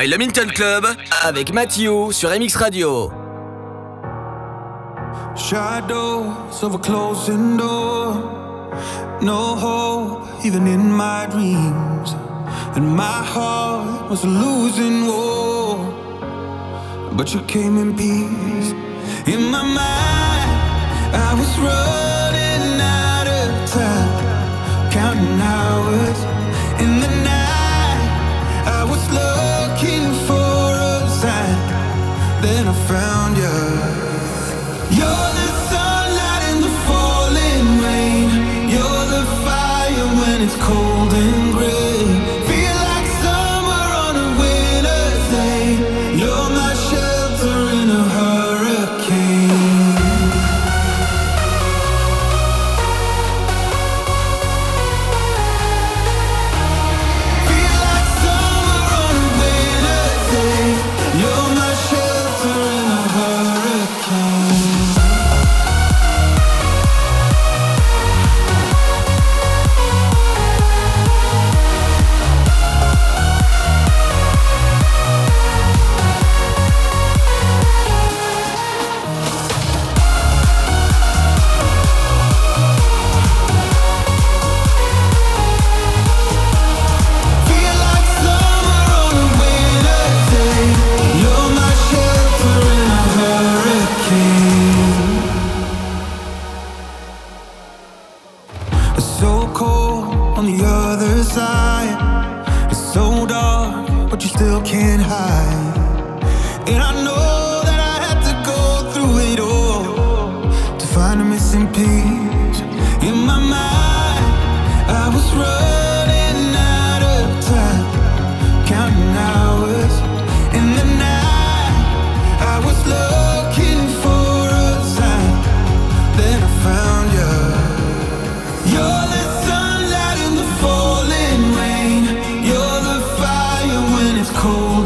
by le Minton Club avec Mathieu sur MX Radio. Shadows of a closing door. No hope, even in my dreams. And my heart was losing war. But you came in peace in my mind.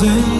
golden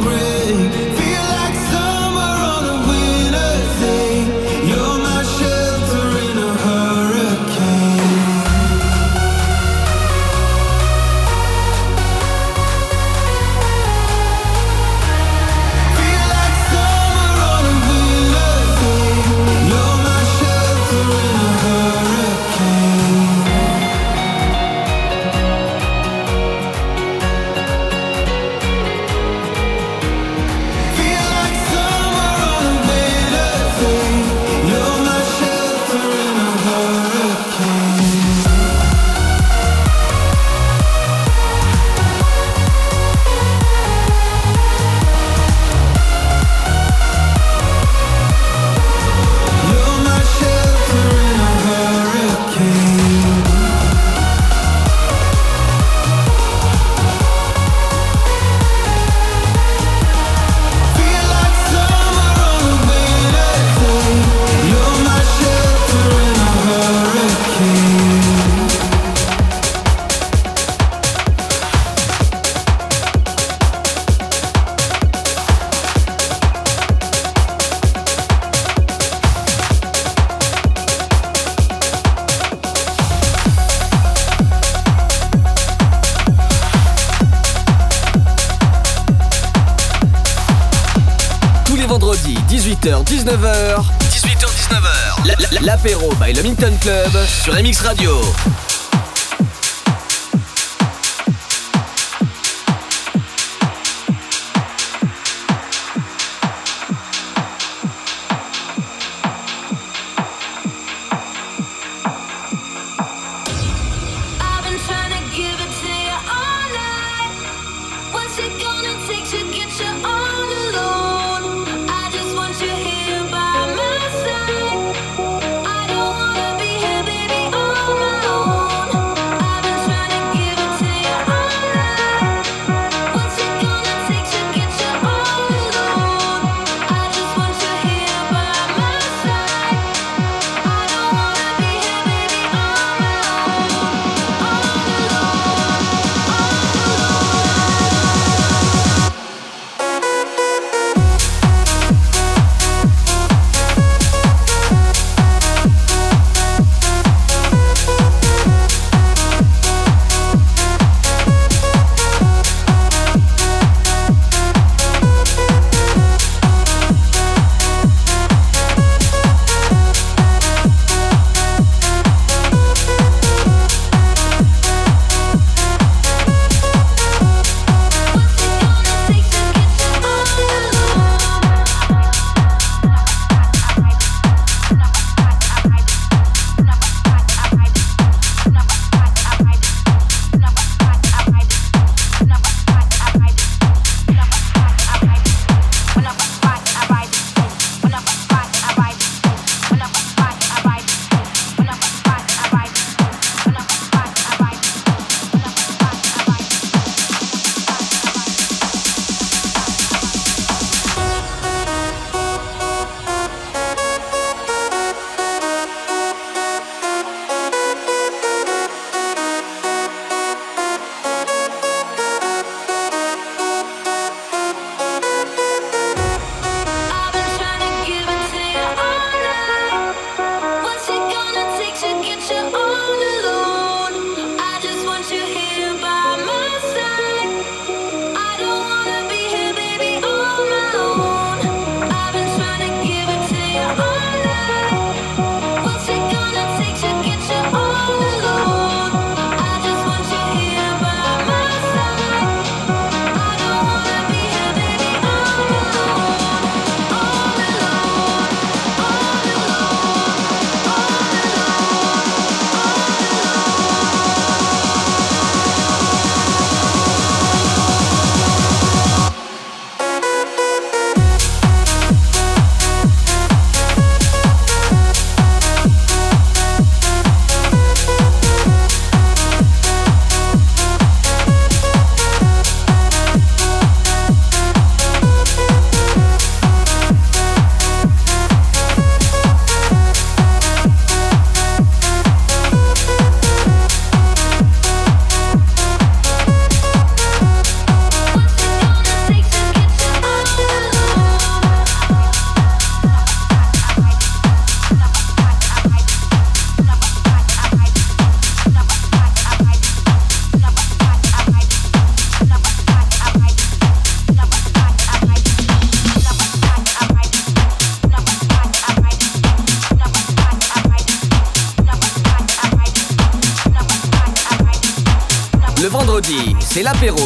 Sur MX Radio.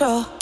sure.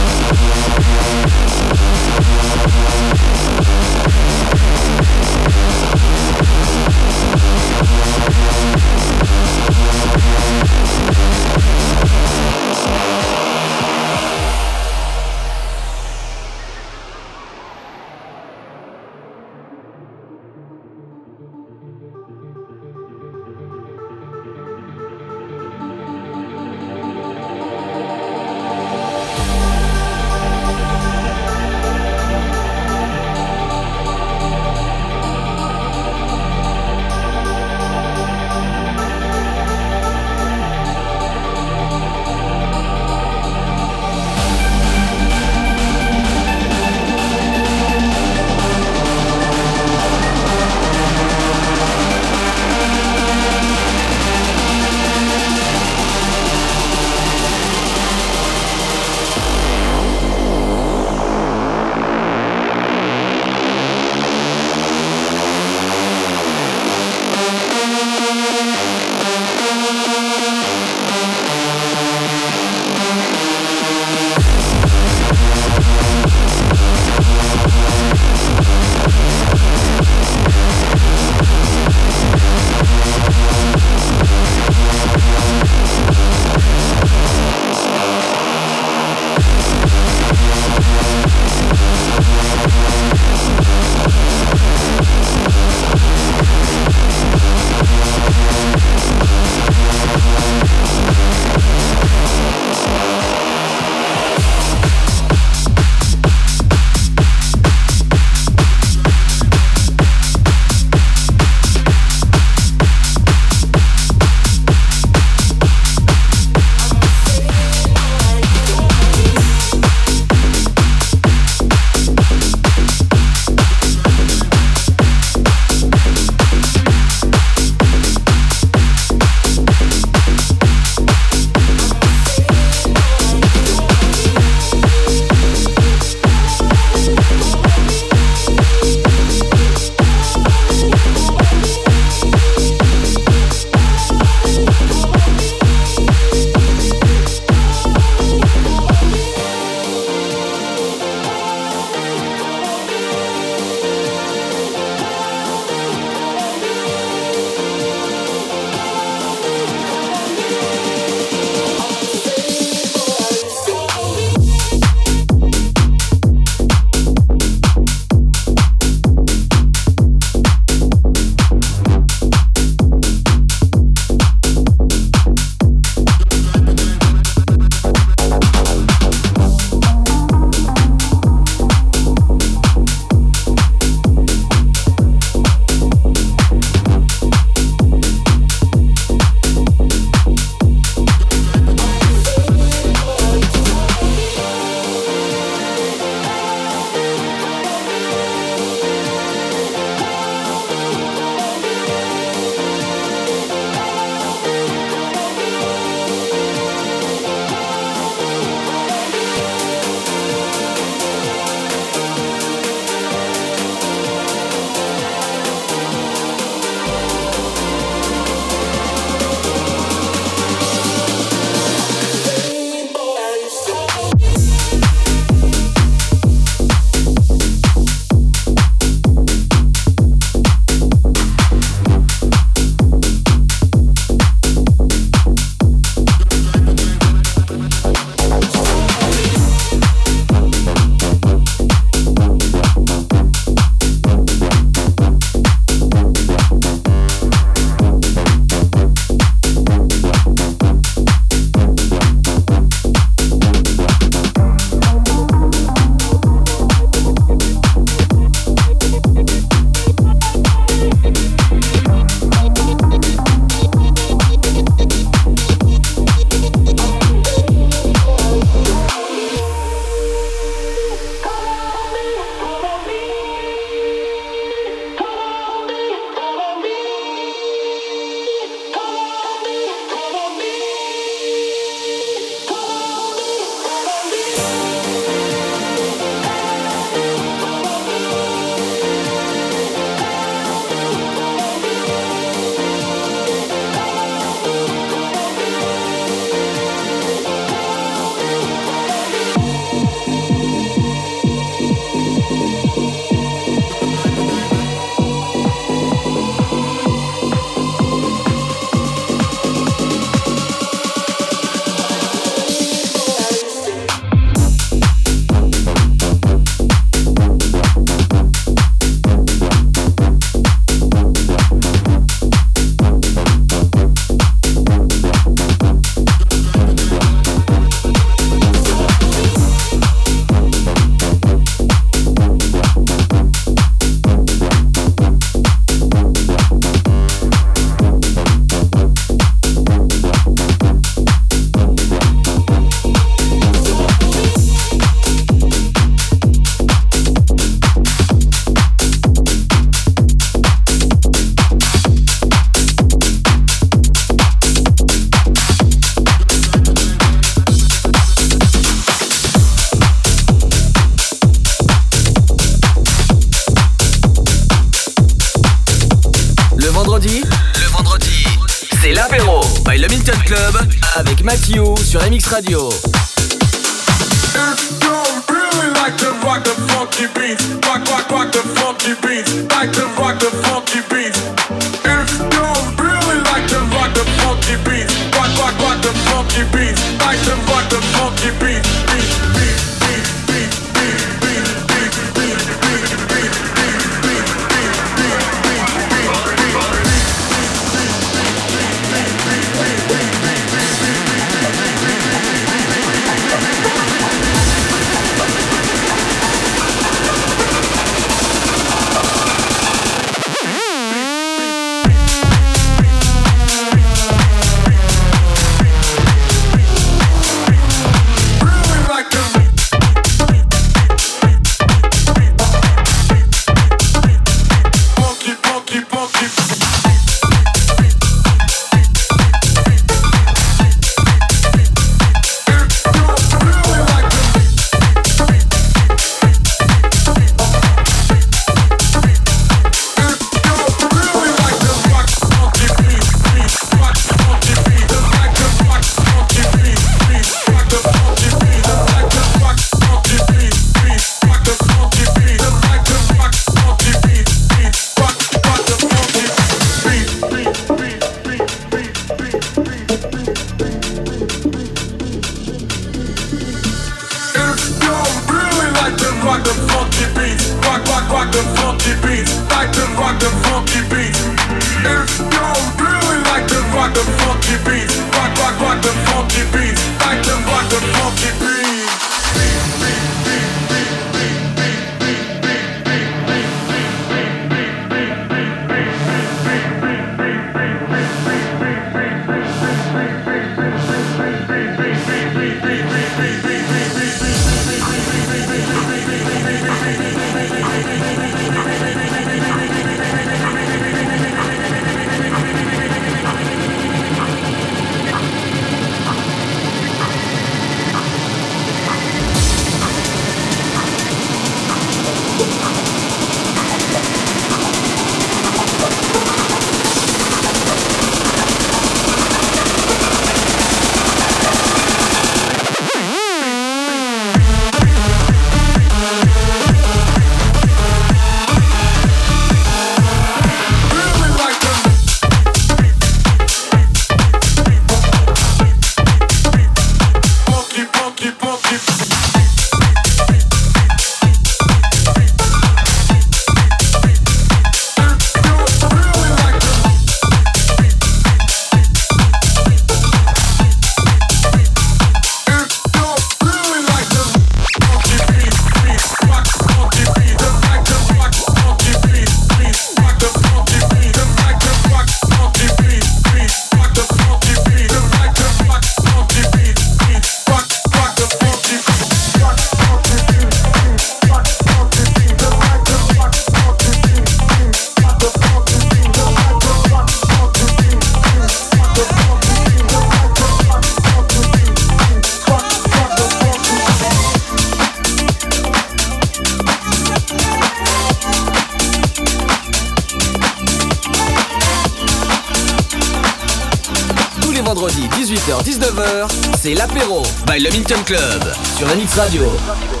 Club sur MX Radio.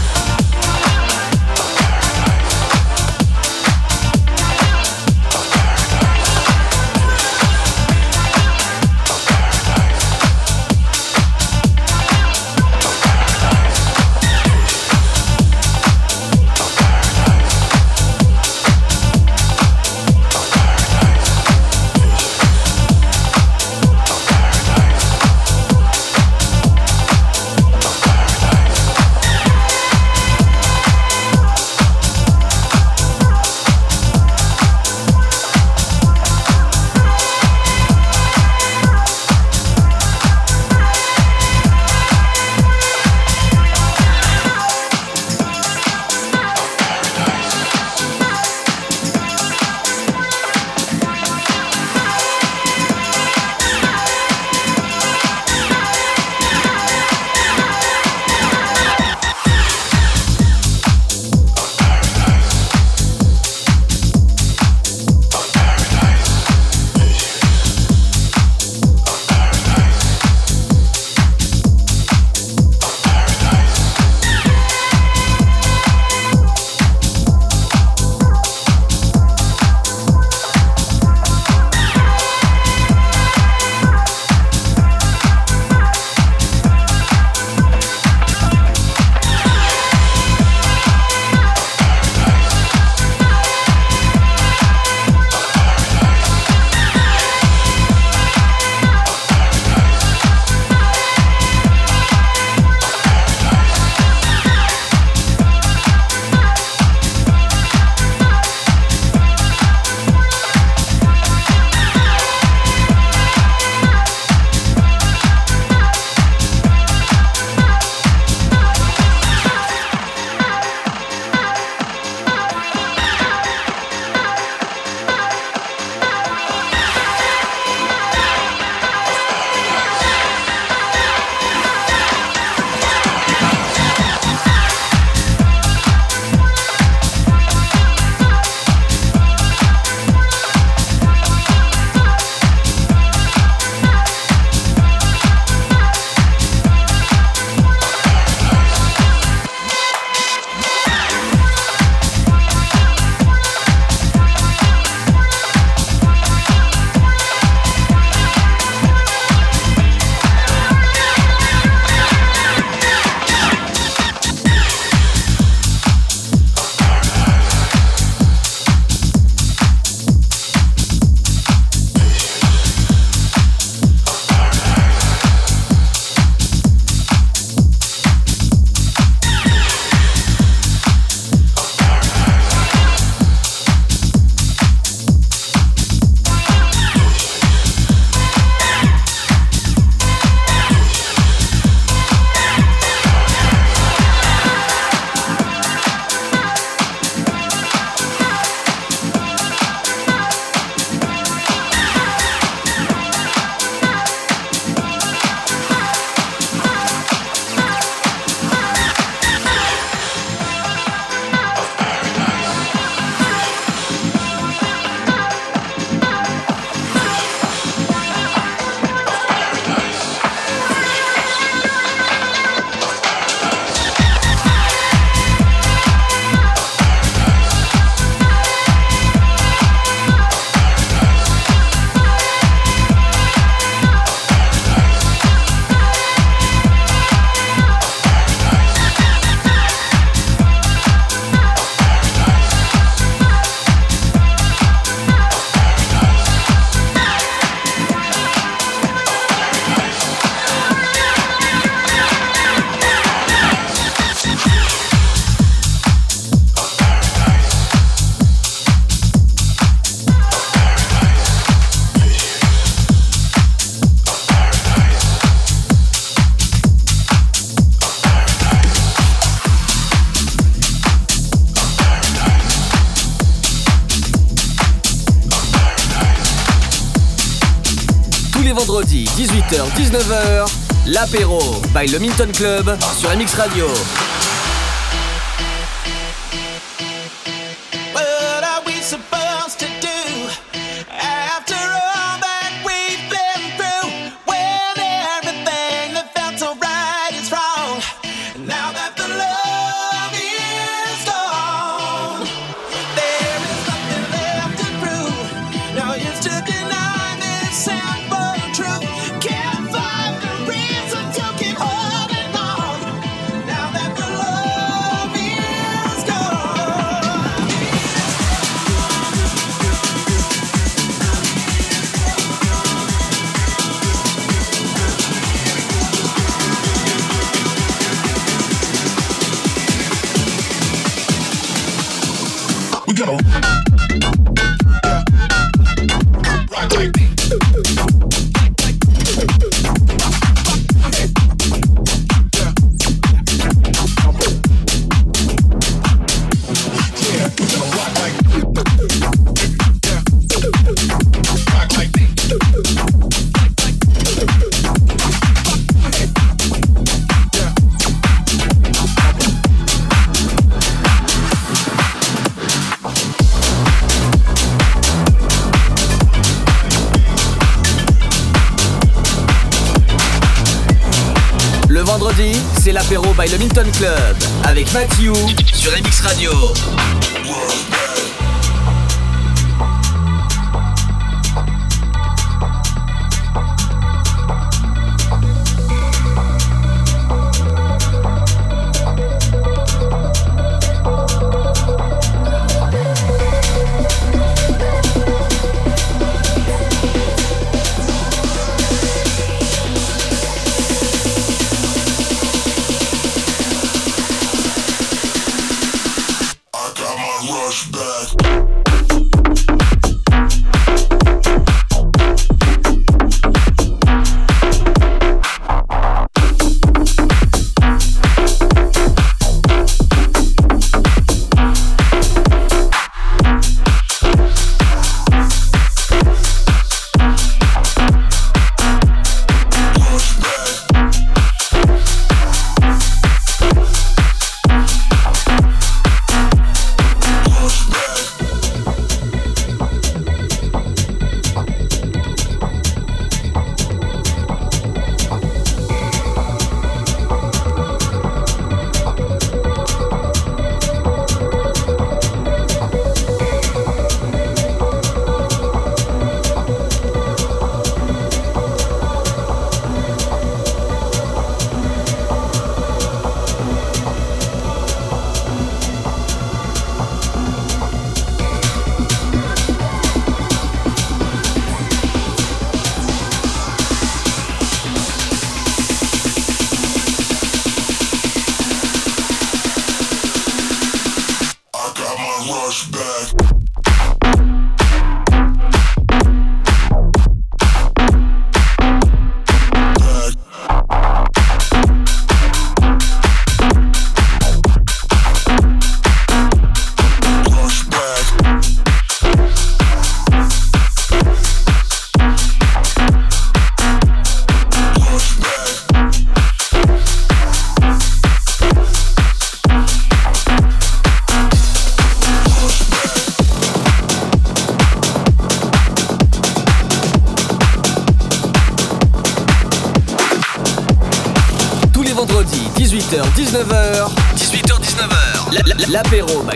18h-19h, l'apéro by le Minton Club sur MX Radio. By le Minton Club avec Matthew sur MX Radio.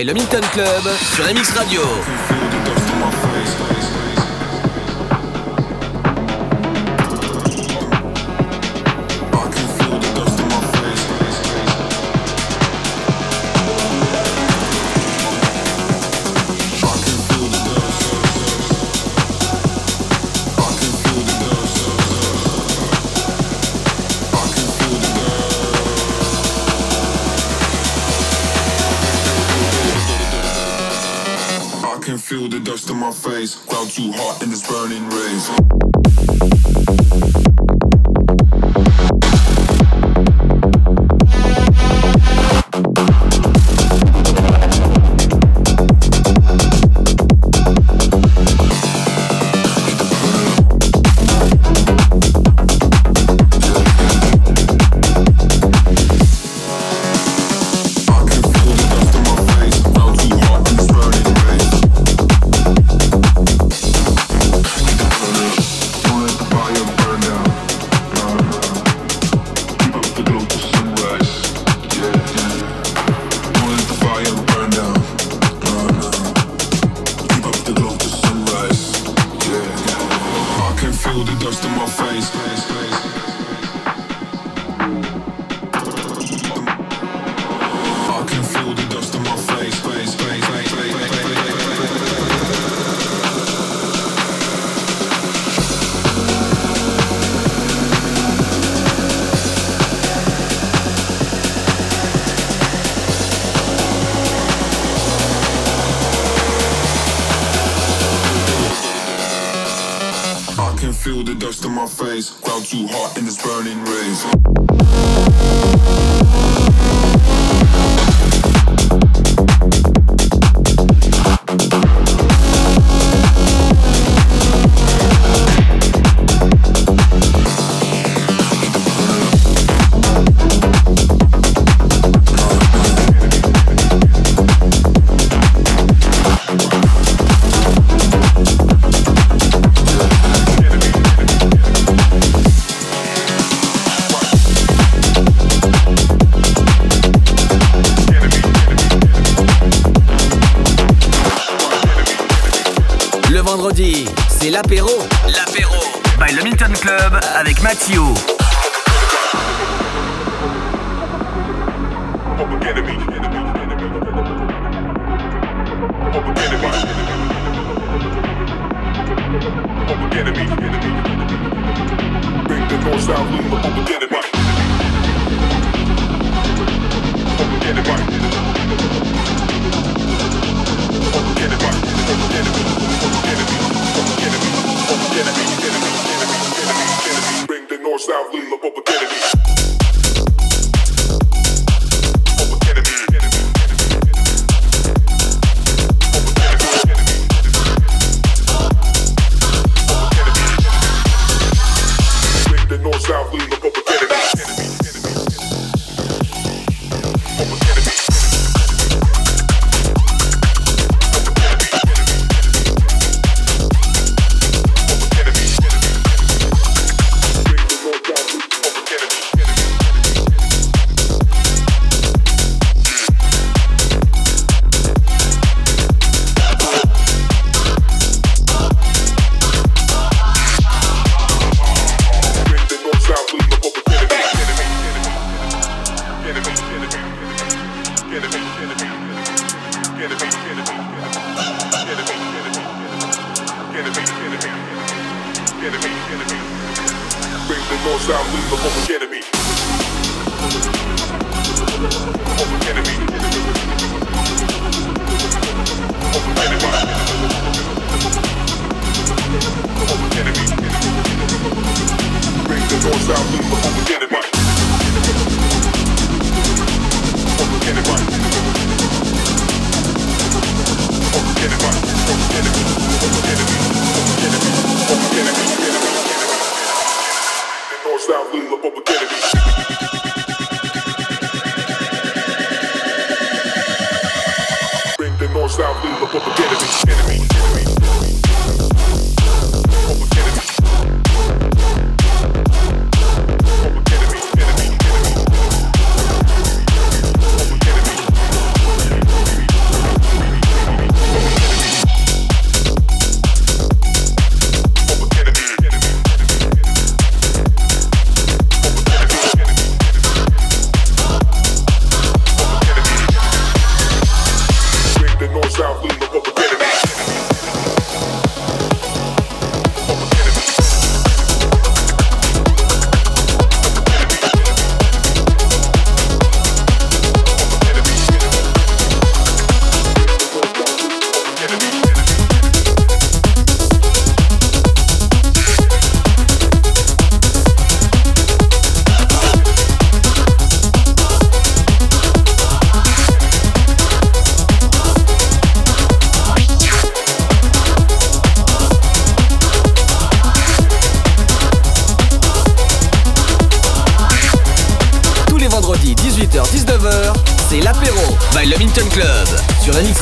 Le Minton Club sur MX Radio. dust in my face. Ground too hot in this burning rays.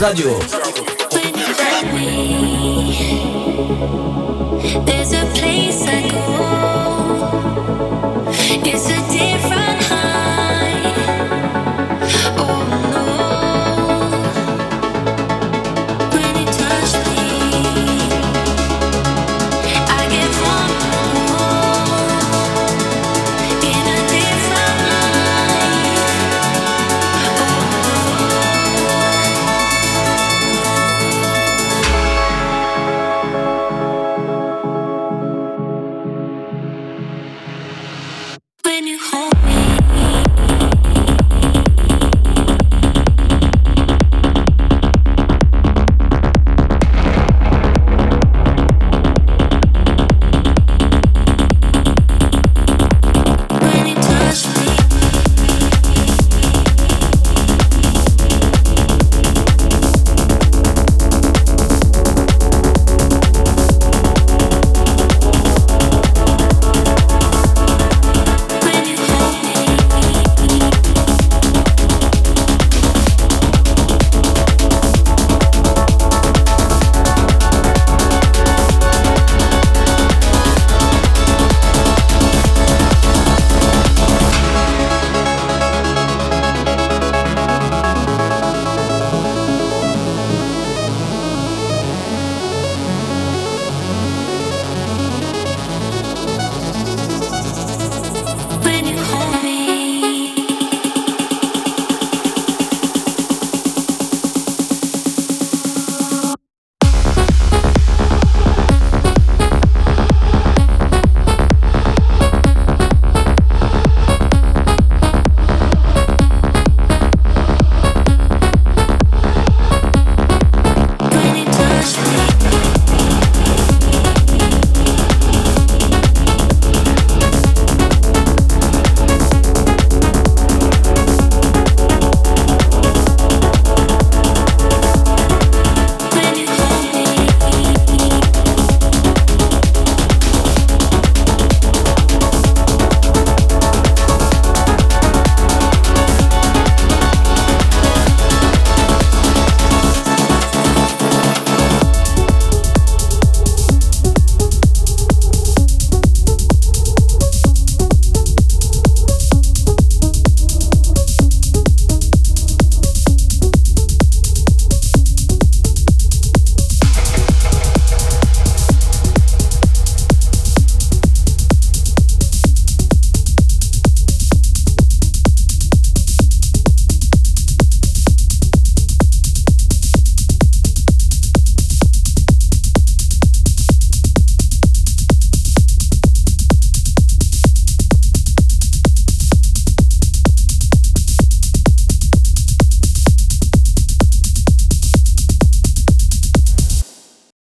Radio.